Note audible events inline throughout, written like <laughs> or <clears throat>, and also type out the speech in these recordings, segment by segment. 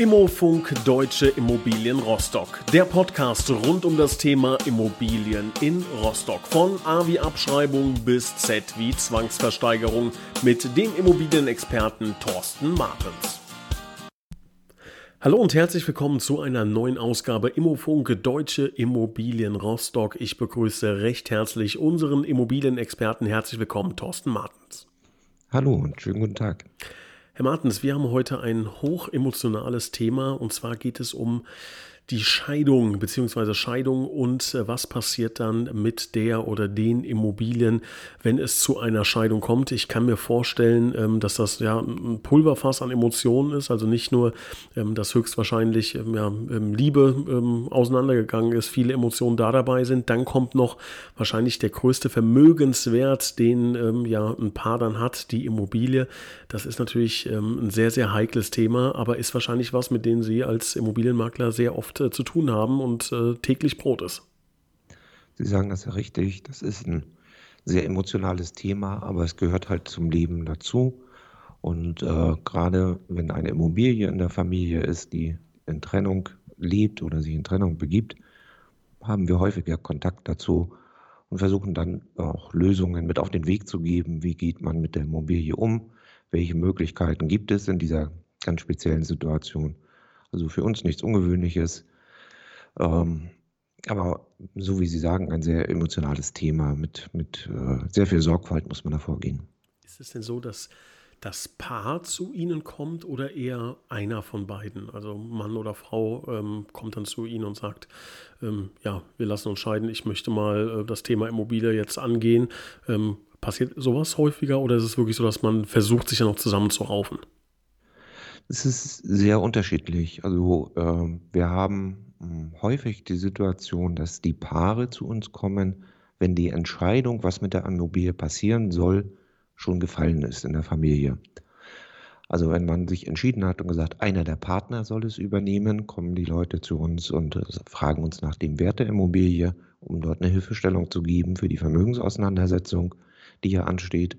Immofunk Deutsche Immobilien Rostock. Der Podcast rund um das Thema Immobilien in Rostock. Von A wie Abschreibung bis Z wie Zwangsversteigerung mit dem Immobilienexperten Thorsten Martens. Hallo und herzlich willkommen zu einer neuen Ausgabe Immofunk Deutsche Immobilien Rostock. Ich begrüße recht herzlich unseren Immobilienexperten. Herzlich willkommen, Thorsten Martens. Hallo und schönen guten Tag. Herr Martens, wir haben heute ein hochemotionales Thema. Und zwar geht es um die Scheidung bzw. Scheidung und äh, was passiert dann mit der oder den Immobilien, wenn es zu einer Scheidung kommt. Ich kann mir vorstellen, ähm, dass das ja ein Pulverfass an Emotionen ist, also nicht nur, ähm, dass höchstwahrscheinlich ähm, ja, Liebe auseinandergegangen ist, viele Emotionen da dabei sind. Dann kommt noch wahrscheinlich der größte Vermögenswert, den ja ein Paar dann hat, die Immobilie. Das ist natürlich ein sehr, sehr heikles Thema, aber ist wahrscheinlich was, mit dem Sie als Immobilienmakler sehr oft äh, zu tun haben und äh, täglich Brot ist. Sie sagen das ja richtig. Das ist ein sehr emotionales Thema, aber es gehört halt zum Leben dazu. Und äh, gerade wenn eine Immobilie in der Familie ist, die in Trennung lebt oder sich in Trennung begibt, haben wir häufiger Kontakt dazu und versuchen dann auch Lösungen mit auf den Weg zu geben. Wie geht man mit der Immobilie um? Welche Möglichkeiten gibt es in dieser ganz speziellen Situation? Also für uns nichts Ungewöhnliches. Ähm, aber so wie Sie sagen, ein sehr emotionales Thema. Mit, mit äh, sehr viel Sorgfalt muss man da vorgehen. Ist es denn so, dass das Paar zu Ihnen kommt oder eher einer von beiden? Also Mann oder Frau ähm, kommt dann zu Ihnen und sagt, ähm, ja, wir lassen uns scheiden, ich möchte mal äh, das Thema Immobilie jetzt angehen. Ähm, passiert sowas häufiger oder ist es wirklich so, dass man versucht, sich ja noch zusammenzuraufen? Es ist sehr unterschiedlich. Also äh, wir haben häufig die Situation, dass die Paare zu uns kommen, wenn die Entscheidung, was mit der Immobilie passieren soll, schon gefallen ist in der Familie. Also wenn man sich entschieden hat und gesagt, einer der Partner soll es übernehmen, kommen die Leute zu uns und äh, fragen uns nach dem Wert der Immobilie, um dort eine Hilfestellung zu geben für die Vermögensauseinandersetzung, die ja ansteht.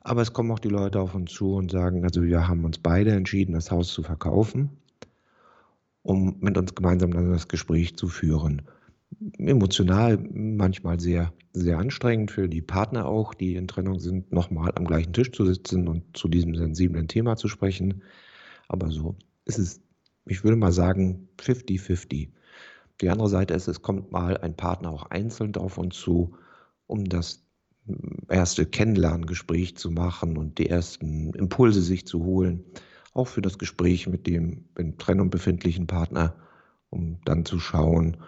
Aber es kommen auch die Leute auf uns zu und sagen, also wir haben uns beide entschieden, das Haus zu verkaufen um mit uns gemeinsam dann das Gespräch zu führen. Emotional manchmal sehr, sehr anstrengend für die Partner auch, die in Trennung sind, nochmal am gleichen Tisch zu sitzen und zu diesem sensiblen Thema zu sprechen. Aber so ist es, ich würde mal sagen, 50-50. Die andere Seite ist, es kommt mal ein Partner auch einzeln auf uns zu, um das erste Kennenlerngespräch zu machen und die ersten Impulse sich zu holen auch für das Gespräch mit dem in Trennung befindlichen Partner, um dann zu schauen,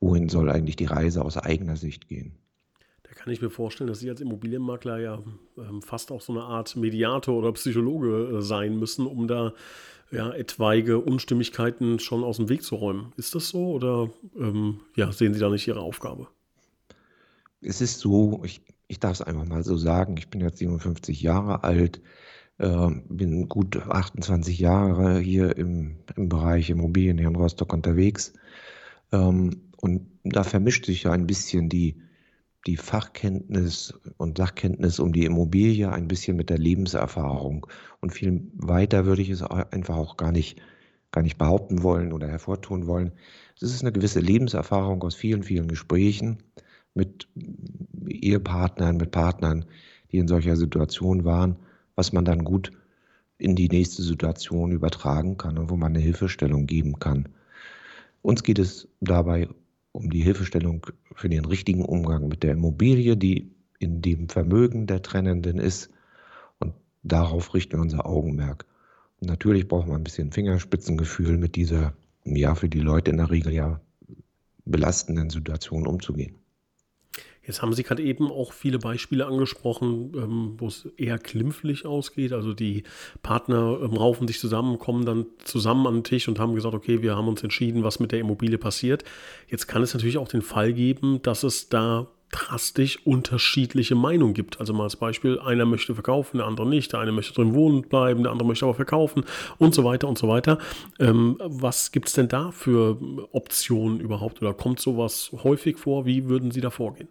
wohin soll eigentlich die Reise aus eigener Sicht gehen. Da kann ich mir vorstellen, dass Sie als Immobilienmakler ja ähm, fast auch so eine Art Mediator oder Psychologe äh, sein müssen, um da ja, etwaige Unstimmigkeiten schon aus dem Weg zu räumen. Ist das so oder ähm, ja, sehen Sie da nicht Ihre Aufgabe? Es ist so, ich, ich darf es einfach mal so sagen, ich bin jetzt 57 Jahre alt. Äh, bin gut 28 Jahre hier im, im Bereich Immobilien hier in Rostock unterwegs. Ähm, und da vermischt sich ja ein bisschen die, die Fachkenntnis und Sachkenntnis um die Immobilie ein bisschen mit der Lebenserfahrung. Und viel weiter würde ich es einfach auch gar nicht, gar nicht behaupten wollen oder hervortun wollen. Es ist eine gewisse Lebenserfahrung aus vielen, vielen Gesprächen mit Ehepartnern, mit Partnern, die in solcher Situation waren was man dann gut in die nächste Situation übertragen kann und wo man eine Hilfestellung geben kann. Uns geht es dabei um die Hilfestellung für den richtigen Umgang mit der Immobilie, die in dem Vermögen der Trennenden ist. Und darauf richten wir unser Augenmerk. Und natürlich braucht man ein bisschen Fingerspitzengefühl mit dieser, ja, für die Leute in der Regel ja belastenden Situation umzugehen. Jetzt haben Sie gerade eben auch viele Beispiele angesprochen, ähm, wo es eher klimpflich ausgeht. Also die Partner ähm, raufen sich zusammen, kommen dann zusammen an den Tisch und haben gesagt, okay, wir haben uns entschieden, was mit der Immobilie passiert. Jetzt kann es natürlich auch den Fall geben, dass es da drastisch unterschiedliche Meinungen gibt. Also mal als Beispiel, einer möchte verkaufen, der andere nicht, der eine möchte drin wohnen bleiben, der andere möchte aber verkaufen und so weiter und so weiter. Ähm, was gibt es denn da für Optionen überhaupt oder kommt sowas häufig vor? Wie würden Sie da vorgehen?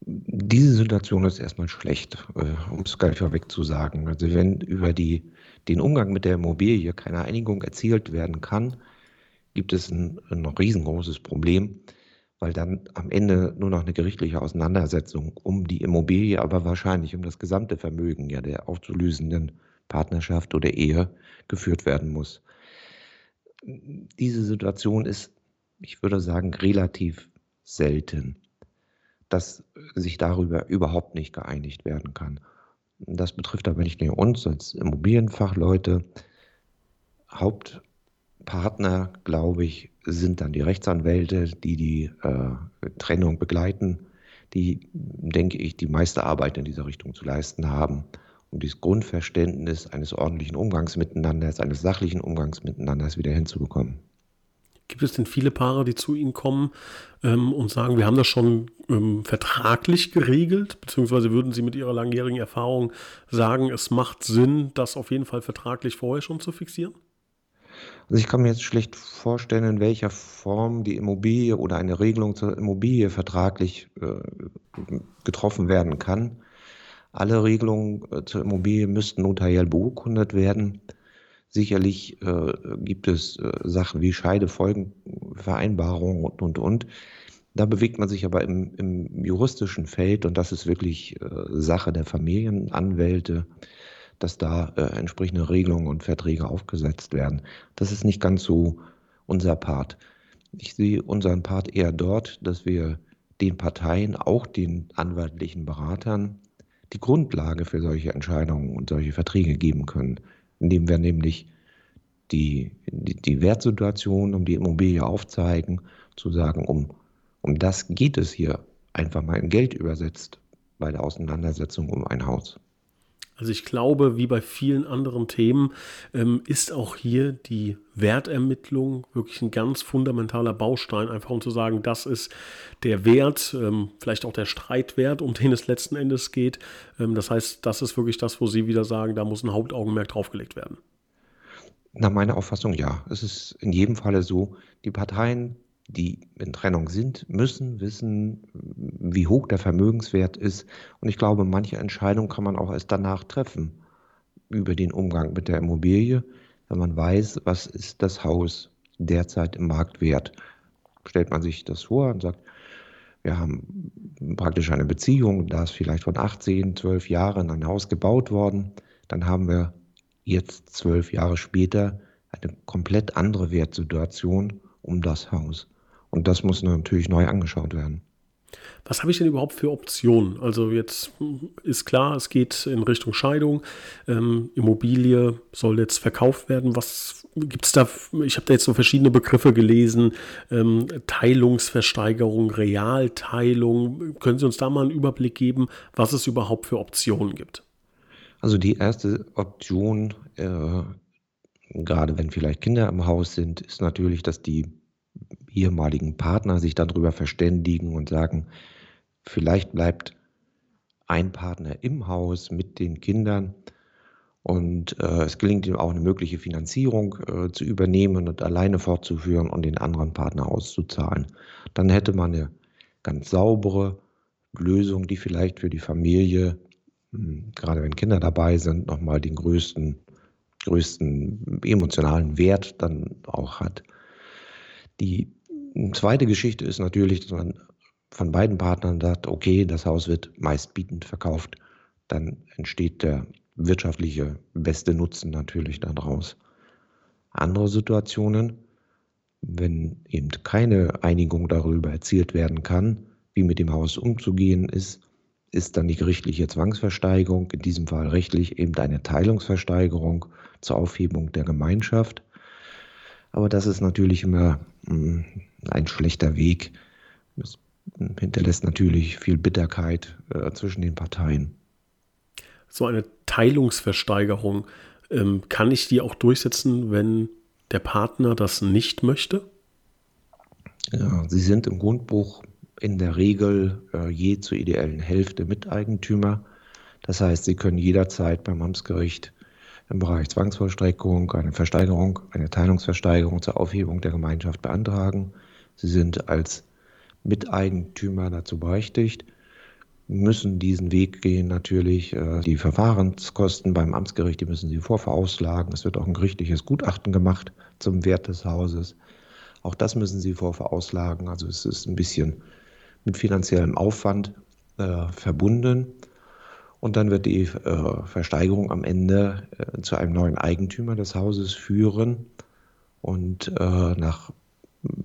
Diese Situation ist erstmal schlecht, äh, um es gleich vorweg zu sagen. Also wenn über die den Umgang mit der Immobilie keine Einigung erzielt werden kann, gibt es ein, ein riesengroßes Problem, weil dann am Ende nur noch eine gerichtliche Auseinandersetzung um die Immobilie, aber wahrscheinlich um das gesamte Vermögen ja der aufzulösenden Partnerschaft oder Ehe geführt werden muss. Diese Situation ist, ich würde sagen, relativ selten, dass sich darüber überhaupt nicht geeinigt werden kann. Das betrifft aber nicht nur uns als Immobilienfachleute. Hauptpartner, glaube ich, sind dann die Rechtsanwälte, die die äh, Trennung begleiten, die, denke ich, die meiste Arbeit in dieser Richtung zu leisten haben, um dieses Grundverständnis eines ordentlichen Umgangs miteinander, eines sachlichen Umgangs miteinander wieder hinzubekommen. Gibt es denn viele Paare, die zu Ihnen kommen ähm, und sagen, wir haben das schon ähm, vertraglich geregelt, beziehungsweise würden Sie mit Ihrer langjährigen Erfahrung sagen, es macht Sinn, das auf jeden Fall vertraglich vorher schon zu fixieren? Also ich kann mir jetzt schlecht vorstellen, in welcher Form die Immobilie oder eine Regelung zur Immobilie vertraglich äh, getroffen werden kann. Alle Regelungen äh, zur Immobilie müssten notariell beurkundet werden. Sicherlich äh, gibt es äh, Sachen wie Scheidefolgenvereinbarungen und, und, und. Da bewegt man sich aber im, im juristischen Feld und das ist wirklich äh, Sache der Familienanwälte, dass da äh, entsprechende Regelungen und Verträge aufgesetzt werden. Das ist nicht ganz so unser Part. Ich sehe unseren Part eher dort, dass wir den Parteien, auch den anwaltlichen Beratern, die Grundlage für solche Entscheidungen und solche Verträge geben können indem wir nämlich die, die, die Wertsituation um die Immobilie aufzeigen, zu sagen, um, um das geht es hier, einfach mal in Geld übersetzt bei der Auseinandersetzung um ein Haus. Also ich glaube, wie bei vielen anderen Themen ähm, ist auch hier die Wertermittlung wirklich ein ganz fundamentaler Baustein, einfach um zu sagen, das ist der Wert, ähm, vielleicht auch der Streitwert, um den es letzten Endes geht. Ähm, das heißt, das ist wirklich das, wo Sie wieder sagen, da muss ein Hauptaugenmerk draufgelegt werden. Nach meiner Auffassung ja. Es ist in jedem Falle so, die Parteien die in Trennung sind, müssen wissen, wie hoch der Vermögenswert ist. Und ich glaube, manche Entscheidungen kann man auch erst danach treffen über den Umgang mit der Immobilie, wenn man weiß, was ist das Haus derzeit im Markt wert. Stellt man sich das vor und sagt, wir haben praktisch eine Beziehung, da ist vielleicht von 18, 12 Jahren ein Haus gebaut worden, dann haben wir jetzt zwölf Jahre später eine komplett andere Wertsituation um das Haus. Und das muss natürlich neu angeschaut werden. Was habe ich denn überhaupt für Optionen? Also jetzt ist klar, es geht in Richtung Scheidung. Ähm, Immobilie soll jetzt verkauft werden. Was gibt es da? Ich habe da jetzt so verschiedene Begriffe gelesen. Ähm, Teilungsversteigerung, Realteilung. Können Sie uns da mal einen Überblick geben, was es überhaupt für Optionen gibt? Also die erste Option, äh, gerade wenn vielleicht Kinder im Haus sind, ist natürlich, dass die ehemaligen Partner sich darüber verständigen und sagen, vielleicht bleibt ein Partner im Haus mit den Kindern und äh, es gelingt ihm auch eine mögliche Finanzierung äh, zu übernehmen und alleine fortzuführen und den anderen Partner auszuzahlen. Dann hätte man eine ganz saubere Lösung, die vielleicht für die Familie, mh, hm, gerade wenn Kinder dabei sind, nochmal den größten, größten emotionalen Wert dann auch hat. Die zweite Geschichte ist natürlich, dass man von beiden Partnern sagt, okay, das Haus wird meistbietend verkauft. Dann entsteht der wirtschaftliche beste Nutzen natürlich daraus. Andere Situationen, wenn eben keine Einigung darüber erzielt werden kann, wie mit dem Haus umzugehen ist, ist dann die gerichtliche Zwangsversteigerung, in diesem Fall rechtlich eben eine Teilungsversteigerung zur Aufhebung der Gemeinschaft. Aber das ist natürlich immer hm, ein schlechter Weg. Es hinterlässt natürlich viel Bitterkeit äh, zwischen den Parteien. So eine Teilungsversteigerung, ähm, kann ich die auch durchsetzen, wenn der Partner das nicht möchte? Ja, sie sind im Grundbuch in der Regel äh, je zur ideellen Hälfte Miteigentümer. Das heißt, sie können jederzeit beim Amtsgericht im Bereich Zwangsvollstreckung eine Versteigerung, eine Teilungsversteigerung zur Aufhebung der Gemeinschaft beantragen. Sie sind als Miteigentümer dazu berechtigt. müssen diesen Weg gehen natürlich. Äh, die Verfahrenskosten beim Amtsgericht, die müssen sie vorverauslagen. Es wird auch ein gerichtliches Gutachten gemacht zum Wert des Hauses. Auch das müssen sie vorverauslagen. Also es ist ein bisschen mit finanziellem Aufwand äh, verbunden. Und dann wird die äh, Versteigerung am Ende äh, zu einem neuen Eigentümer des Hauses führen. Und äh, nach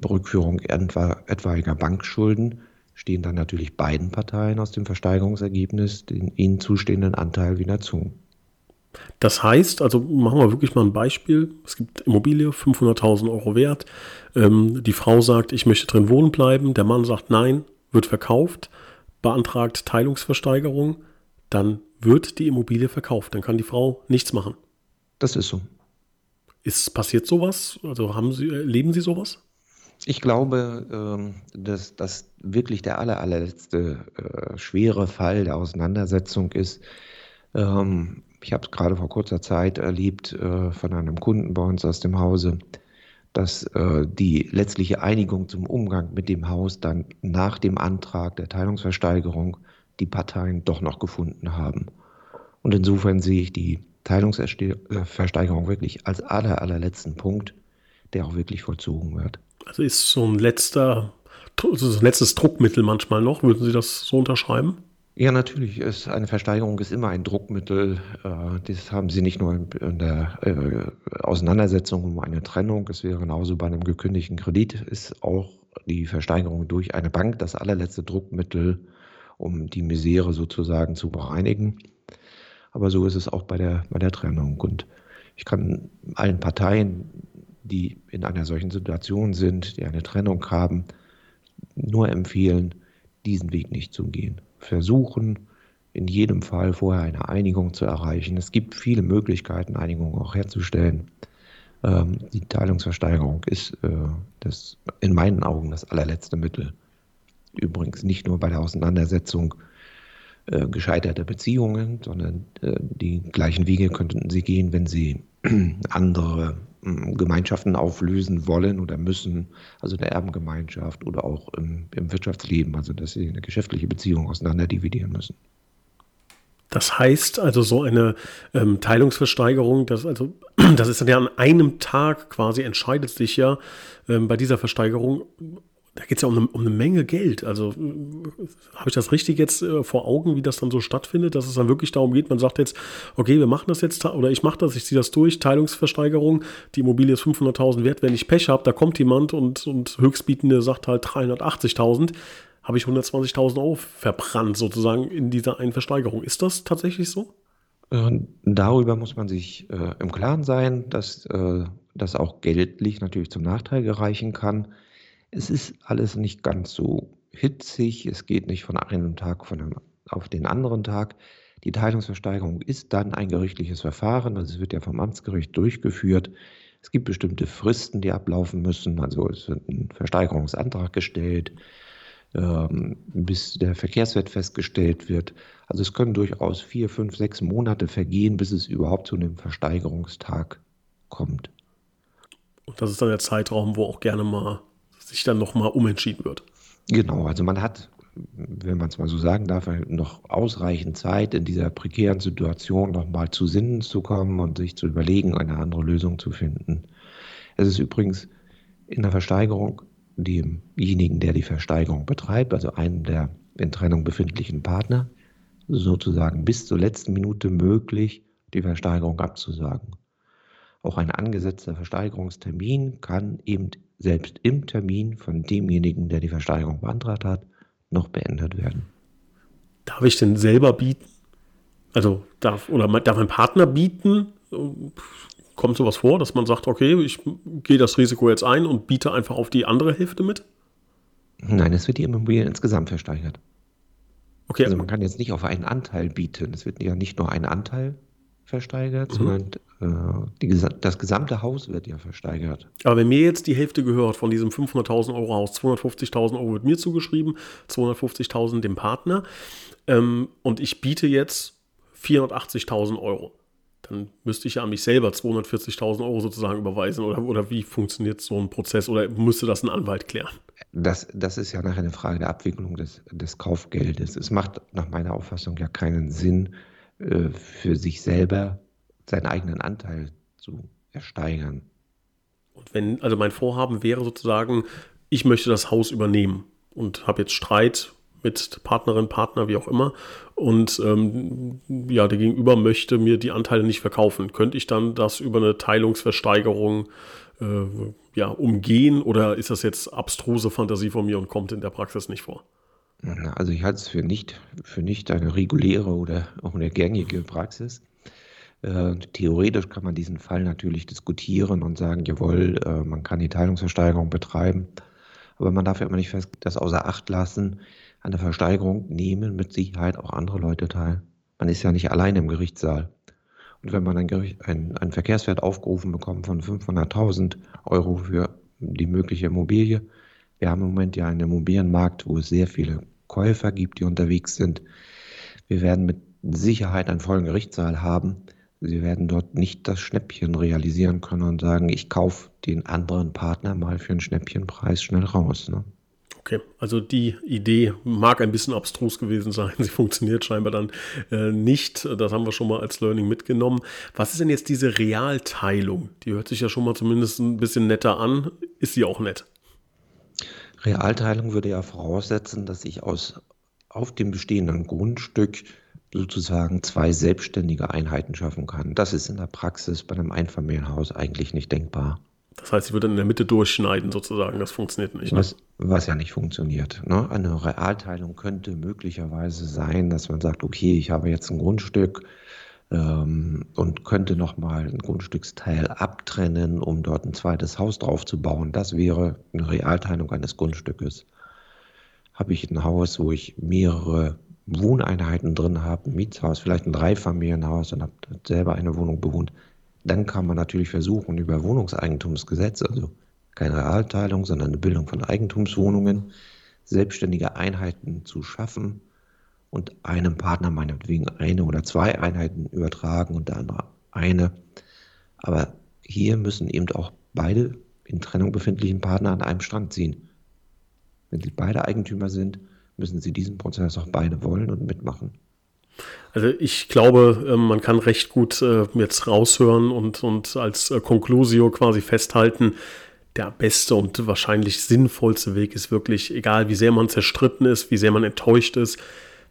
Rückführung etwa, etwaiger Bankschulden stehen dann natürlich beiden Parteien aus dem Versteigerungsergebnis den ihnen zustehenden Anteil wieder zu. Das heißt, also machen wir wirklich mal ein Beispiel. Es gibt Immobilie, 500.000 Euro wert. Ähm, die Frau sagt, ich möchte drin wohnen bleiben. Der Mann sagt, nein, wird verkauft, beantragt Teilungsversteigerung. Dann wird die Immobilie verkauft. Dann kann die Frau nichts machen. Das ist so. Ist passiert sowas? Also haben Sie, erleben Sie sowas? Ich glaube, ähm, dass das wirklich der aller, allerletzte äh, schwere Fall der Auseinandersetzung ist. Ähm, ich habe es gerade vor kurzer Zeit erlebt äh, von einem Kunden bei uns aus dem Hause, dass äh, die letztliche Einigung zum Umgang mit dem Haus dann nach dem Antrag der Teilungsversteigerung die Parteien doch noch gefunden haben. Und insofern sehe ich die Teilungsversteigerung wirklich als aller, allerletzten Punkt, der auch wirklich vollzogen wird. Also ist so ein letzter, so ein letztes Druckmittel manchmal noch. Würden Sie das so unterschreiben? Ja, natürlich. Ist eine Versteigerung ist immer ein Druckmittel. Äh, das haben Sie nicht nur in der äh, Auseinandersetzung um eine Trennung. Es wäre genauso bei einem gekündigten Kredit. Ist auch die Versteigerung durch eine Bank das allerletzte Druckmittel, um die Misere sozusagen zu bereinigen. Aber so ist es auch bei der, bei der Trennung. Und ich kann allen Parteien die in einer solchen Situation sind, die eine Trennung haben, nur empfehlen, diesen Weg nicht zu gehen. Versuchen, in jedem Fall vorher eine Einigung zu erreichen. Es gibt viele Möglichkeiten, Einigungen auch herzustellen. Ähm, die Teilungsversteigerung ist äh, das, in meinen Augen das allerletzte Mittel. Übrigens nicht nur bei der Auseinandersetzung äh, gescheiterter Beziehungen, sondern äh, die gleichen Wege könnten sie gehen, wenn sie andere Gemeinschaften auflösen wollen oder müssen, also der Erbengemeinschaft oder auch im, im Wirtschaftsleben, also dass sie eine geschäftliche Beziehung auseinander dividieren müssen. Das heißt also so eine ähm, Teilungsversteigerung, das, also, <clears throat> das ist dann ja an einem Tag quasi, entscheidet sich ja ähm, bei dieser Versteigerung, da geht es ja um eine, um eine, Menge Geld. Also habe ich das richtig jetzt äh, vor Augen, wie das dann so stattfindet, dass es dann wirklich darum geht, man sagt jetzt, okay, wir machen das jetzt, oder ich mache das, ich ziehe das durch, Teilungsversteigerung, die Immobilie ist 500.000 wert, wenn ich Pech habe, da kommt jemand und, und Höchstbietende sagt halt 380.000, habe ich 120.000 Euro verbrannt sozusagen in dieser einen Versteigerung. Ist das tatsächlich so? Äh, darüber muss man sich äh, im Klaren sein, dass äh, das auch geldlich natürlich zum Nachteil gereichen kann. Es ist alles nicht ganz so hitzig, es geht nicht von einem Tag von einem, auf den anderen Tag. Die Teilungsversteigerung ist dann ein gerichtliches Verfahren, also es wird ja vom Amtsgericht durchgeführt. Es gibt bestimmte Fristen, die ablaufen müssen, also es wird ein Versteigerungsantrag gestellt, ähm, bis der Verkehrswert festgestellt wird. Also es können durchaus vier, fünf, sechs Monate vergehen, bis es überhaupt zu einem Versteigerungstag kommt. Und das ist dann der Zeitraum, wo auch gerne mal sich dann nochmal umentschieden wird. Genau, also man hat, wenn man es mal so sagen darf, noch ausreichend Zeit, in dieser prekären Situation nochmal zu Sinnen zu kommen und sich zu überlegen, eine andere Lösung zu finden. Es ist übrigens in der Versteigerung demjenigen, der die Versteigerung betreibt, also einem der in Trennung befindlichen Partner, sozusagen bis zur letzten Minute möglich, die Versteigerung abzusagen. Auch ein angesetzter Versteigerungstermin kann eben selbst im Termin von demjenigen, der die Versteigerung beantragt hat, noch beendet werden. Darf ich denn selber bieten? Also darf oder darf mein Partner bieten? Kommt sowas vor, dass man sagt, okay, ich gehe das Risiko jetzt ein und biete einfach auf die andere Hälfte mit? Nein, es wird die Immobilie insgesamt versteigert. Okay. Also man kann jetzt nicht auf einen Anteil bieten. Es wird ja nicht nur ein Anteil versteigert, mhm. sondern äh, die, das gesamte Haus wird ja versteigert. Aber wenn mir jetzt die Hälfte gehört von diesem 500.000 Euro Haus, 250.000 Euro wird mir zugeschrieben, 250.000 dem Partner ähm, und ich biete jetzt 480.000 Euro, dann müsste ich ja an mich selber 240.000 Euro sozusagen überweisen oder, oder wie funktioniert so ein Prozess oder müsste das ein Anwalt klären? das, das ist ja nachher eine Frage der Abwicklung des, des Kaufgeldes. Es macht nach meiner Auffassung ja keinen Sinn, äh, für sich selber seinen eigenen Anteil zu ersteigern. Und wenn, also mein Vorhaben wäre sozusagen, ich möchte das Haus übernehmen und habe jetzt Streit mit Partnerin, Partner, wie auch immer. Und ähm, ja, der Gegenüber möchte mir die Anteile nicht verkaufen. Könnte ich dann das über eine Teilungsversteigerung äh, ja, umgehen oder ist das jetzt abstruse Fantasie von mir und kommt in der Praxis nicht vor? Also ich halte es für nicht, für nicht eine reguläre oder auch eine gängige Praxis. Äh, theoretisch kann man diesen Fall natürlich diskutieren und sagen, jawohl, äh, man kann die Teilungsversteigerung betreiben. Aber man darf ja immer nicht das außer Acht lassen, an der Versteigerung nehmen mit Sicherheit auch andere Leute teil. Man ist ja nicht allein im Gerichtssaal. Und wenn man ein, Gericht, ein, ein Verkehrswert aufgerufen bekommt von 500.000 Euro für die mögliche Immobilie, wir haben im Moment ja einen Immobilienmarkt, wo es sehr viele Käufer gibt, die unterwegs sind. Wir werden mit Sicherheit einen vollen Gerichtssaal haben. Sie werden dort nicht das Schnäppchen realisieren können und sagen, ich kaufe den anderen Partner mal für einen Schnäppchenpreis schnell raus. Ne? Okay, also die Idee mag ein bisschen abstrus gewesen sein. Sie funktioniert scheinbar dann äh, nicht. Das haben wir schon mal als Learning mitgenommen. Was ist denn jetzt diese Realteilung? Die hört sich ja schon mal zumindest ein bisschen netter an. Ist sie auch nett? Realteilung würde ja voraussetzen, dass ich aus auf dem bestehenden Grundstück sozusagen zwei selbstständige Einheiten schaffen kann. Das ist in der Praxis bei einem Einfamilienhaus eigentlich nicht denkbar. Das heißt, sie würde in der Mitte durchschneiden sozusagen. Das funktioniert nicht. Ne? Was, was, ja nicht funktioniert. Ne? Eine Realteilung könnte möglicherweise sein, dass man sagt, okay, ich habe jetzt ein Grundstück und könnte nochmal ein Grundstücksteil abtrennen, um dort ein zweites Haus drauf zu bauen. Das wäre eine Realteilung eines Grundstückes. Habe ich ein Haus, wo ich mehrere Wohneinheiten drin habe, ein Mietshaus, vielleicht ein Dreifamilienhaus und habe selber eine Wohnung bewohnt, dann kann man natürlich versuchen, über Wohnungseigentumsgesetz, also keine Realteilung, sondern eine Bildung von Eigentumswohnungen, selbstständige Einheiten zu schaffen und einem Partner meinetwegen eine oder zwei Einheiten übertragen und der andere eine. Aber hier müssen eben auch beide in Trennung befindlichen Partner an einem Strang ziehen. Wenn sie beide Eigentümer sind, müssen sie diesen Prozess auch beide wollen und mitmachen. Also ich glaube, ähm, man kann recht gut äh, jetzt raushören und, und als äh, Conclusio quasi festhalten, der beste und wahrscheinlich sinnvollste Weg ist wirklich, egal wie sehr man zerstritten ist, wie sehr man enttäuscht ist,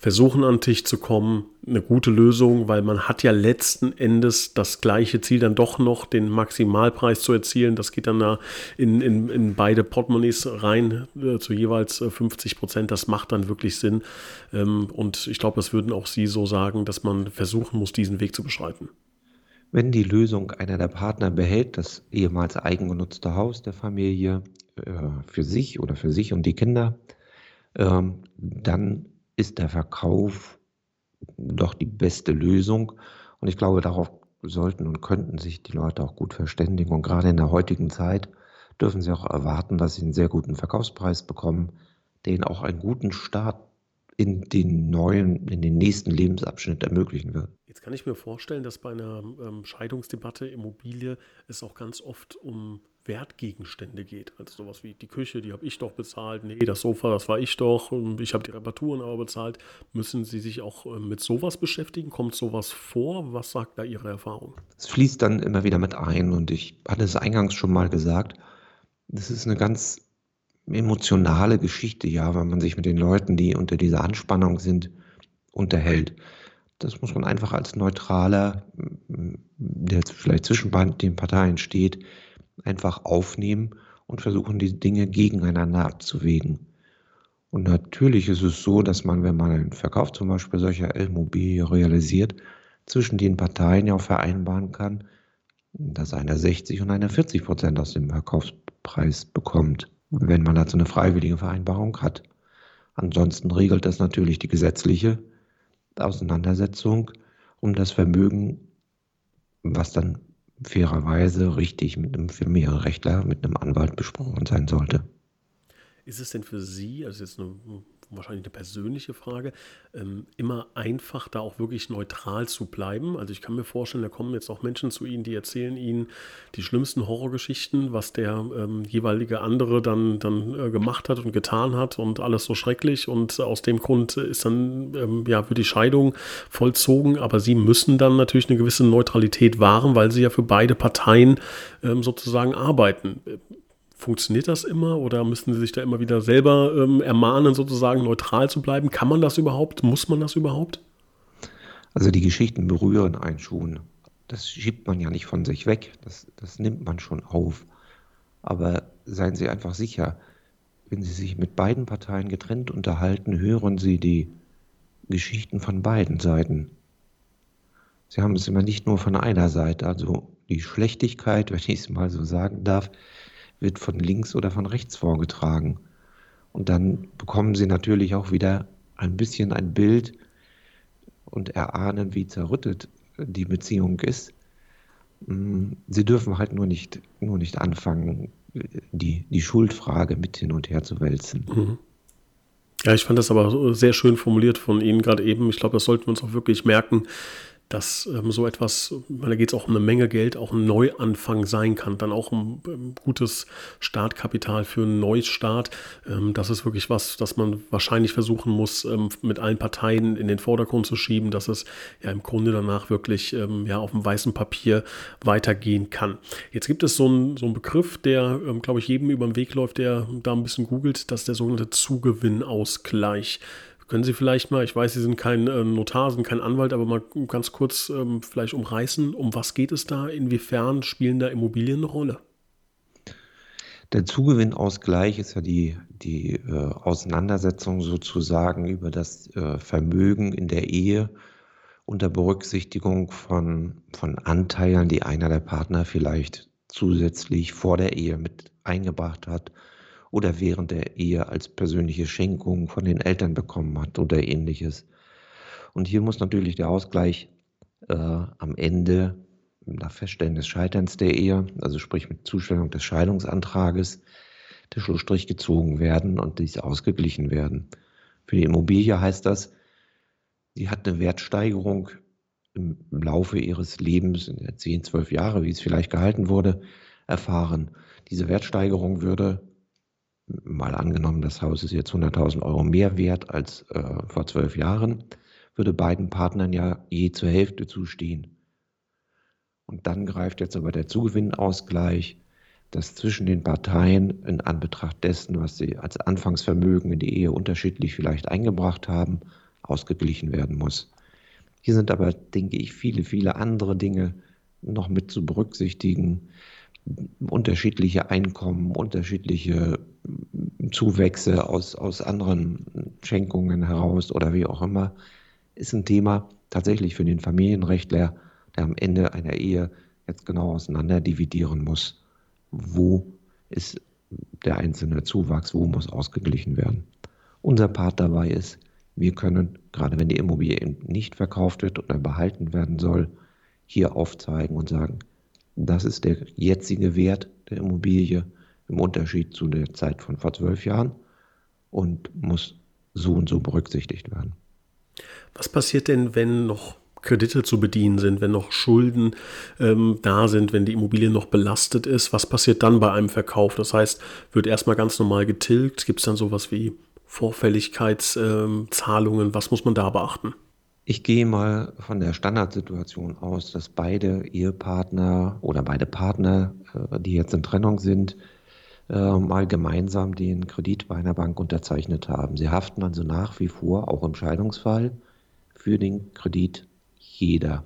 versuchen an den Tisch zu kommen, eine gute Lösung, weil man hat ja letzten Endes das gleiche Ziel dann doch noch, den Maximalpreis zu erzielen. Das geht dann da in, in, in beide Portemonnaies rein, äh, zu jeweils 50 äh, Prozent. Das macht dann wirklich Sinn. Ähm, und ich glaube, das würden auch Sie so sagen, dass man versuchen muss, diesen Weg zu beschreiten. Wenn die Lösung einer der Partner behält, das ehemals eigengenutzte Haus der Familie äh, für sich oder für sich und die Kinder, ähm, dann ist der Verkauf doch die beste Lösung. Und ich glaube, darauf sollten und könnten sich die Leute auch gut verständigen. Und gerade in der heutigen Zeit dürfen sie auch erwarten, dass sie einen sehr guten Verkaufspreis bekommen, ihnen auch einen guten Start in den neuen, in den nächsten Lebensabschnitt ermöglichen wird. Jetzt kann ich mir vorstellen, dass bei einer ähm, Scheidungsdebatte Immobilie es auch ganz oft um Wertgegenstände geht. Also sowas wie die Küche, die habe ich doch bezahlt. Nee, das Sofa, das war ich doch. Ich habe die Reparaturen aber bezahlt. Müssen Sie sich auch äh, mit sowas beschäftigen? Kommt sowas vor? Was sagt da Ihre Erfahrung? Es fließt dann immer wieder mit ein und ich hatte es eingangs schon mal gesagt. Das ist eine ganz emotionale Geschichte, ja, wenn man sich mit den Leuten, die unter dieser Anspannung sind, unterhält. Das muss man einfach als neutraler, der vielleicht zwischen den Parteien steht, einfach aufnehmen und versuchen, die Dinge gegeneinander abzuwägen. Und natürlich ist es so, dass man, wenn man einen Verkauf zum Beispiel solcher Immobilie realisiert, zwischen den Parteien ja auch vereinbaren kann, dass einer 60 und einer 40 Prozent aus dem Verkaufspreis bekommt, wenn man dazu eine freiwillige Vereinbarung hat. Ansonsten regelt das natürlich die gesetzliche Auseinandersetzung um das Vermögen, was dann fairerweise richtig mit einem Familienrechtler, mit einem Anwalt besprochen sein sollte. Ist es denn für Sie, also jetzt eine wahrscheinlich eine persönliche Frage, ähm, immer einfach da auch wirklich neutral zu bleiben. Also ich kann mir vorstellen, da kommen jetzt auch Menschen zu Ihnen, die erzählen Ihnen die schlimmsten Horrorgeschichten, was der ähm, jeweilige andere dann, dann äh, gemacht hat und getan hat und alles so schrecklich. Und aus dem Grund ist dann, ähm, ja, wird die Scheidung vollzogen. Aber Sie müssen dann natürlich eine gewisse Neutralität wahren, weil Sie ja für beide Parteien ähm, sozusagen arbeiten. Funktioniert das immer oder müssen Sie sich da immer wieder selber ähm, ermahnen, sozusagen neutral zu bleiben? Kann man das überhaupt? Muss man das überhaupt? Also die Geschichten berühren einen schon. Das schiebt man ja nicht von sich weg. Das, das nimmt man schon auf. Aber seien Sie einfach sicher, wenn Sie sich mit beiden Parteien getrennt unterhalten, hören Sie die Geschichten von beiden Seiten. Sie haben es immer nicht nur von einer Seite. Also die Schlechtigkeit, wenn ich es mal so sagen darf, wird von links oder von rechts vorgetragen. Und dann bekommen sie natürlich auch wieder ein bisschen ein Bild und erahnen, wie zerrüttet die Beziehung ist. Mm, sie dürfen halt nur nicht, nur nicht anfangen, die, die Schuldfrage mit hin und her zu wälzen. Mhm. Ja, ich fand das aber sehr schön formuliert von Ihnen gerade eben. Ich glaube, das sollten wir uns auch wirklich merken, dass ähm, so etwas, weil da geht es auch um eine Menge Geld, auch ein Neuanfang sein kann, dann auch ein, ein ähm, gutes Startkapital für einen Neustart. Ähm, das ist wirklich was, das man wahrscheinlich versuchen muss, ähm, mit allen Parteien in den Vordergrund zu schieben, dass es ja im Grunde danach wirklich ähm, ja auf dem weißen Papier weitergehen kann. Jetzt gibt es so einen so Begriff, der, ähm, glaube ich, jedem über den Weg läuft, der da ein bisschen googelt, das ist der sogenannte Zugewinnausgleich. Können Sie vielleicht mal, ich weiß, Sie sind kein äh, Notar, sind kein Anwalt, aber mal ganz kurz ähm, vielleicht umreißen, um was geht es da? Inwiefern spielen da Immobilien eine Rolle? Der Zugewinnausgleich ist ja die, die äh, Auseinandersetzung sozusagen über das äh, Vermögen in der Ehe unter Berücksichtigung von, von Anteilen, die einer der Partner vielleicht zusätzlich vor der Ehe mit eingebracht hat oder während der Ehe als persönliche Schenkung von den Eltern bekommen hat oder ähnliches. Und hier muss natürlich der Ausgleich äh, am Ende nach Feststellen des Scheiterns der Ehe, also sprich mit Zustellung des Scheidungsantrages, der Schlussstrich gezogen werden und dies ausgeglichen werden. Für die Immobilie heißt das, sie hat eine Wertsteigerung im Laufe ihres Lebens, in der 10, 12 Jahre, wie es vielleicht gehalten wurde, erfahren. Diese Wertsteigerung würde mal angenommen, das Haus ist jetzt 100.000 Euro mehr wert als äh, vor zwölf Jahren, würde beiden Partnern ja je zur Hälfte zustehen. Und dann greift jetzt aber der Zugewinnausgleich, dass zwischen den Parteien in Anbetracht dessen, was sie als Anfangsvermögen in die Ehe unterschiedlich vielleicht eingebracht haben, ausgeglichen werden muss. Hier sind aber, denke ich, viele, viele andere Dinge noch mit zu berücksichtigen, unterschiedliche Einkommen, unterschiedliche Zuwächse aus, aus anderen Schenkungen heraus oder wie auch immer, ist ein Thema tatsächlich für den Familienrechtler, der am Ende einer Ehe jetzt genau auseinander dividieren muss. Wo ist der einzelne Zuwachs, wo muss ausgeglichen werden? Unser Part dabei ist, wir können, gerade wenn die Immobilie nicht verkauft wird oder behalten werden soll, hier aufzeigen und sagen, das ist der jetzige Wert der Immobilie im Unterschied zu der Zeit von vor zwölf Jahren und muss so und so berücksichtigt werden. Was passiert denn, wenn noch Kredite zu bedienen sind, wenn noch Schulden ähm, da sind, wenn die Immobilie noch belastet ist? Was passiert dann bei einem Verkauf? Das heißt, wird erstmal ganz normal getilgt? Gibt es dann sowas wie Vorfälligkeitszahlungen? Ähm, Was muss man da beachten? Ich gehe mal von der Standardsituation aus, dass beide Ehepartner oder beide Partner, äh, die jetzt in Trennung sind, äh, mal gemeinsam den Kredit bei einer Bank unterzeichnet haben. Sie haften also nach wie vor, auch im Scheidungsfall, für den Kredit jeder,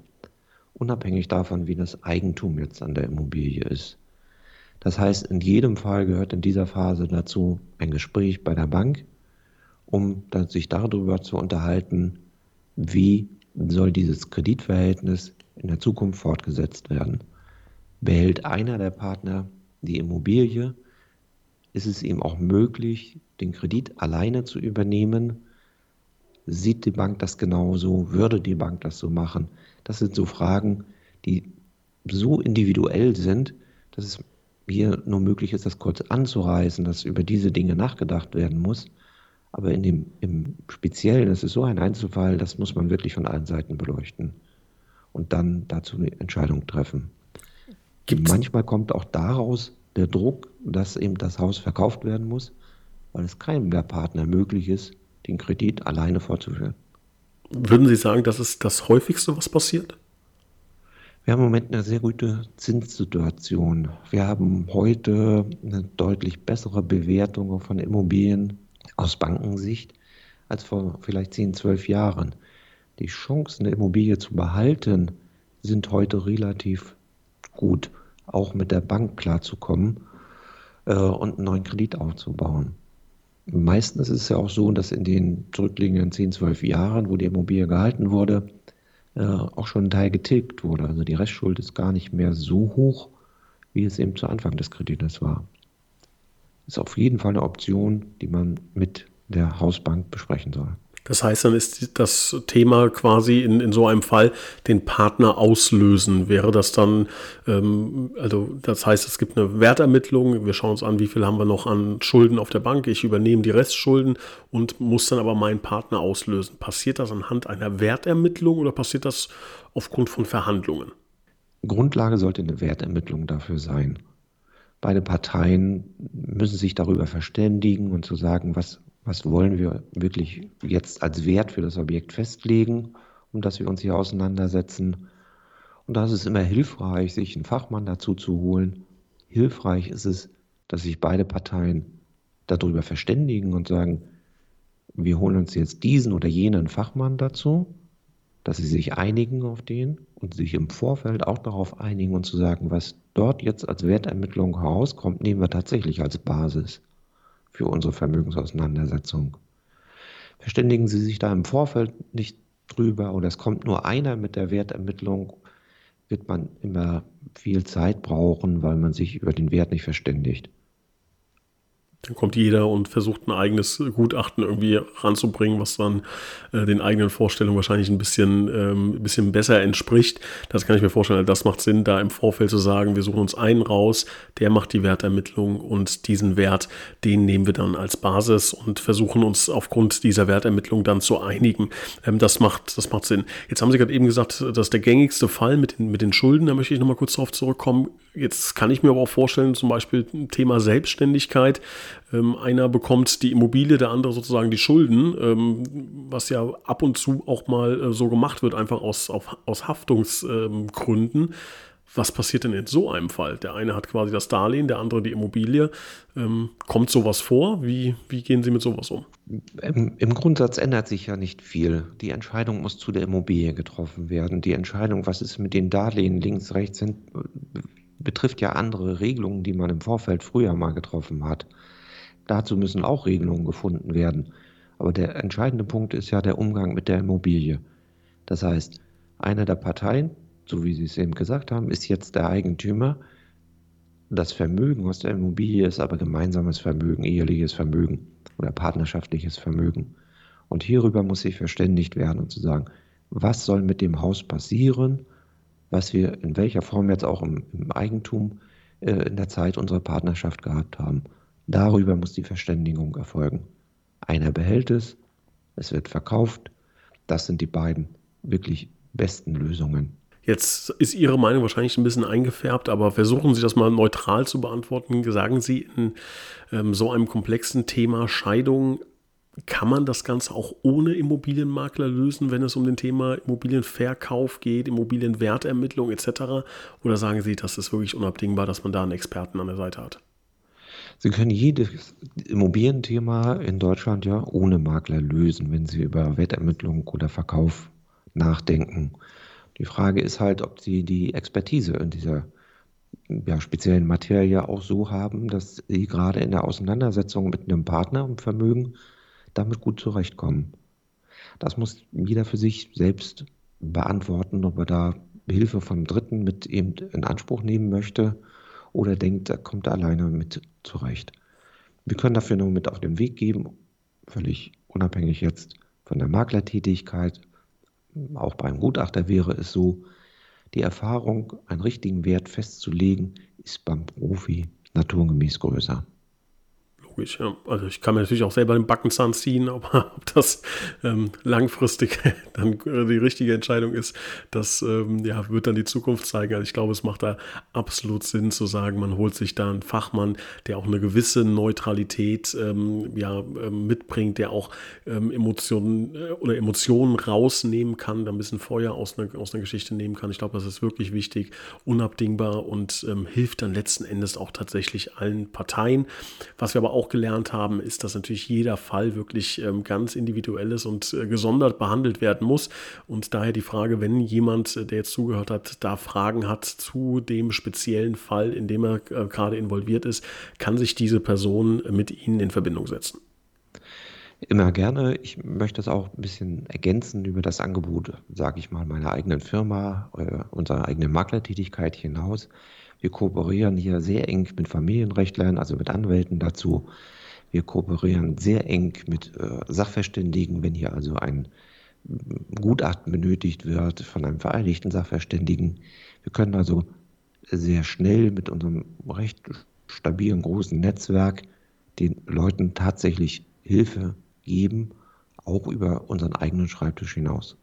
unabhängig davon, wie das Eigentum jetzt an der Immobilie ist. Das heißt, in jedem Fall gehört in dieser Phase dazu ein Gespräch bei der Bank, um sich darüber zu unterhalten, wie soll dieses Kreditverhältnis in der Zukunft fortgesetzt werden. Behält einer der Partner die Immobilie, ist es ihm auch möglich, den Kredit alleine zu übernehmen. Sieht die Bank das genauso? Würde die Bank das so machen? Das sind so Fragen, die so individuell sind, dass es hier nur möglich ist, das kurz anzureißen, dass über diese Dinge nachgedacht werden muss. Aber in dem, im Speziellen, das ist so ein Einzelfall, das muss man wirklich von allen Seiten beleuchten und dann dazu eine Entscheidung treffen. Gibt's? Manchmal kommt auch daraus der Druck, dass eben das Haus verkauft werden muss, weil es keinem der Partner möglich ist, den Kredit alleine fortzuführen. Würden Sie sagen, das ist das häufigste, was passiert? Wir haben im Moment eine sehr gute Zinssituation. Wir haben heute eine deutlich bessere Bewertung von Immobilien aus Bankensicht als vor vielleicht 10, 12 Jahren. Die Chancen, eine Immobilie zu behalten, sind heute relativ gut, auch mit der Bank klarzukommen äh, und einen neuen Kredit aufzubauen. Meistens ist es ja auch so, dass in den zurückliegenden 10, 12 Jahren, wo die Immobilie gehalten wurde, äh, auch schon ein Teil getilgt wurde. Also die Restschuld ist gar nicht mehr so hoch, wie es eben zu Anfang des Kredites war. Ist auf jeden Fall eine Option, die man mit der Hausbank besprechen soll. Das heißt, dann ist das Thema quasi in, in so einem Fall den Partner auslösen. Wäre das dann, ähm, also das heißt, es gibt eine Wertermittlung, wir schauen uns an, wie viel haben wir noch an Schulden auf der Bank, ich übernehme die Restschulden und muss dann aber meinen Partner auslösen. Passiert das anhand einer Wertermittlung oder passiert das aufgrund von Verhandlungen? Grundlage sollte eine Wertermittlung dafür sein. Beide Parteien müssen sich darüber verständigen und zu sagen, was was wollen wir wirklich jetzt als Wert für das Objekt festlegen, um das wir uns hier auseinandersetzen. Und da ist es immer hilfreich, sich einen Fachmann dazu zu holen. Hilfreich ist es, dass sich beide Parteien darüber verständigen und sagen, wir holen uns jetzt diesen oder jenen Fachmann dazu, dass sie sich einigen auf den und sich im Vorfeld auch darauf einigen und zu sagen, was dort jetzt als Wertermittlung herauskommt, nehmen wir tatsächlich als Basis für unsere Vermögensauseinandersetzung. Verständigen Sie sich da im Vorfeld nicht drüber oder es kommt nur einer mit der Wertermittlung, wird man immer viel Zeit brauchen, weil man sich über den Wert nicht verständigt. Dann kommt jeder und versucht ein eigenes Gutachten irgendwie ranzubringen, was dann äh, den eigenen Vorstellungen wahrscheinlich ein bisschen, ähm, ein bisschen besser entspricht. Das kann ich mir vorstellen. Das macht Sinn, da im Vorfeld zu sagen, wir suchen uns einen raus, der macht die Wertermittlung und diesen Wert, den nehmen wir dann als Basis und versuchen uns aufgrund dieser Wertermittlung dann zu einigen. Ähm, das, macht, das macht Sinn. Jetzt haben Sie gerade eben gesagt, dass der gängigste Fall mit den, mit den Schulden, da möchte ich nochmal kurz darauf zurückkommen. Jetzt kann ich mir aber auch vorstellen, zum Beispiel Thema Selbstständigkeit. Ähm, einer bekommt die Immobilie, der andere sozusagen die Schulden, ähm, was ja ab und zu auch mal äh, so gemacht wird, einfach aus, auf, aus Haftungsgründen. Ähm, was passiert denn in so einem Fall? Der eine hat quasi das Darlehen, der andere die Immobilie. Ähm, kommt sowas vor? Wie, wie gehen Sie mit sowas um? Im, Im, Grundsatz ändert sich ja nicht viel. Die Entscheidung muss zu der Immobilie getroffen werden. Die Entscheidung, was ist mit den Darlehen links, rechts, sind, betrifft ja andere Regelungen, die man im Vorfeld früher mal getroffen hat. Dazu müssen auch Regelungen gefunden werden. Aber der entscheidende Punkt ist ja der Umgang mit der Immobilie. Das heißt, eine der Parteien, so wie Sie es eben gesagt haben, ist jetzt der Eigentümer. Das Vermögen aus der Immobilie ist aber gemeinsames Vermögen, eheliches Vermögen oder partnerschaftliches Vermögen. Und hierüber muss sich verständigt werden und zu sagen, was soll mit dem Haus passieren, was wir in welcher Form jetzt auch im, im Eigentum äh, in der Zeit unserer Partnerschaft gehabt haben. Darüber muss die Verständigung erfolgen. Einer behält es, es wird verkauft. Das sind die beiden wirklich besten Lösungen. Jetzt ist Ihre Meinung wahrscheinlich ein bisschen eingefärbt, aber versuchen Sie das mal neutral zu beantworten. Sagen Sie in ähm, so einem komplexen Thema Scheidung, kann man das Ganze auch ohne Immobilienmakler lösen, wenn es um den Thema Immobilienverkauf geht, Immobilienwertermittlung etc.? Oder sagen Sie, das ist wirklich unabdingbar, dass man da einen Experten an der Seite hat? Sie können jedes Immobilienthema in Deutschland ja ohne Makler lösen, wenn Sie über Wertermittlung oder Verkauf nachdenken. Die Frage ist halt, ob Sie die Expertise in dieser ja, speziellen Materie auch so haben, dass Sie gerade in der Auseinandersetzung mit einem Partner im Vermögen damit gut zurechtkommen. Das muss jeder für sich selbst beantworten, ob er da Hilfe von Dritten mit eben in Anspruch nehmen möchte oder denkt, er kommt alleine mit zurecht. Wir können dafür nur mit auf den Weg geben, völlig unabhängig jetzt von der Maklertätigkeit. Auch beim Gutachter wäre es so, die Erfahrung, einen richtigen Wert festzulegen, ist beim Profi naturgemäß größer. Logisch. Ja. Also ich kann mir natürlich auch selber den Backenzahn ziehen, <laughs> aber ob das ähm, langfristig <laughs> dann die richtige Entscheidung ist, das ähm, ja, wird dann die Zukunft zeigen. Also ich glaube, es macht da absolut Sinn zu sagen, man holt sich da einen Fachmann, der auch eine gewisse Neutralität ähm, ja, ähm, mitbringt, der auch ähm, Emotionen äh, oder Emotionen rausnehmen kann, da ein bisschen Feuer aus einer, aus einer Geschichte nehmen kann. Ich glaube, das ist wirklich wichtig, unabdingbar und ähm, hilft dann letzten Endes auch tatsächlich allen Parteien. Was wir aber auch gelernt haben, ist, dass natürlich jeder Fall wirklich ähm, ganz individuell ist und äh, gesondert behandelt werden muss. Und daher die Frage, wenn jemand, äh, der jetzt zugehört hat, da Fragen hat zu dem speziellen Fall, in dem er äh, gerade involviert ist, kann sich diese Person mit Ihnen in Verbindung setzen. Immer gerne. Ich möchte es auch ein bisschen ergänzen über das Angebot, sage ich mal, meiner eigenen Firma, unserer eigenen Maklertätigkeit hinaus. Wir kooperieren hier sehr eng mit Familienrechtlern, also mit Anwälten dazu. Wir kooperieren sehr eng mit äh, Sachverständigen, wenn hier also ein Gutachten benötigt wird von einem vereidigten Sachverständigen. Wir können also sehr schnell mit unserem recht stabilen großen Netzwerk den Leuten tatsächlich Hilfe geben, auch über unseren eigenen Schreibtisch hinaus.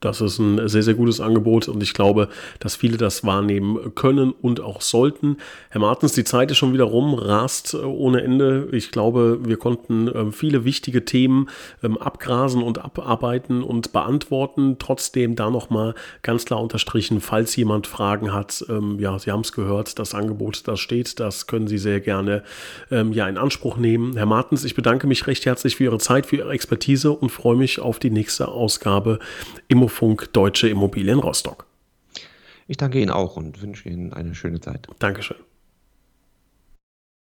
Das ist ein sehr, sehr gutes Angebot und ich glaube, dass viele das wahrnehmen können und auch sollten. Herr Martens, die Zeit ist schon wieder rum, rast äh, ohne Ende. Ich glaube, wir konnten ähm, viele wichtige Themen ähm, abgrasen und abarbeiten und beantworten. Trotzdem da nochmal ganz klar unterstrichen, falls jemand Fragen hat, ähm, ja, Sie haben es gehört, das Angebot, das steht, das können Sie sehr gerne ja, in Anspruch nehmen. Herr Martens, ich bedanke mich recht herzlich für Ihre Zeit, für Ihre Expertise und freue mich auf die nächste Ausgabe im Funk Deutsche Immobilien Rostock. Ich danke Ihnen auch und wünsche Ihnen eine schöne Zeit. Dankeschön.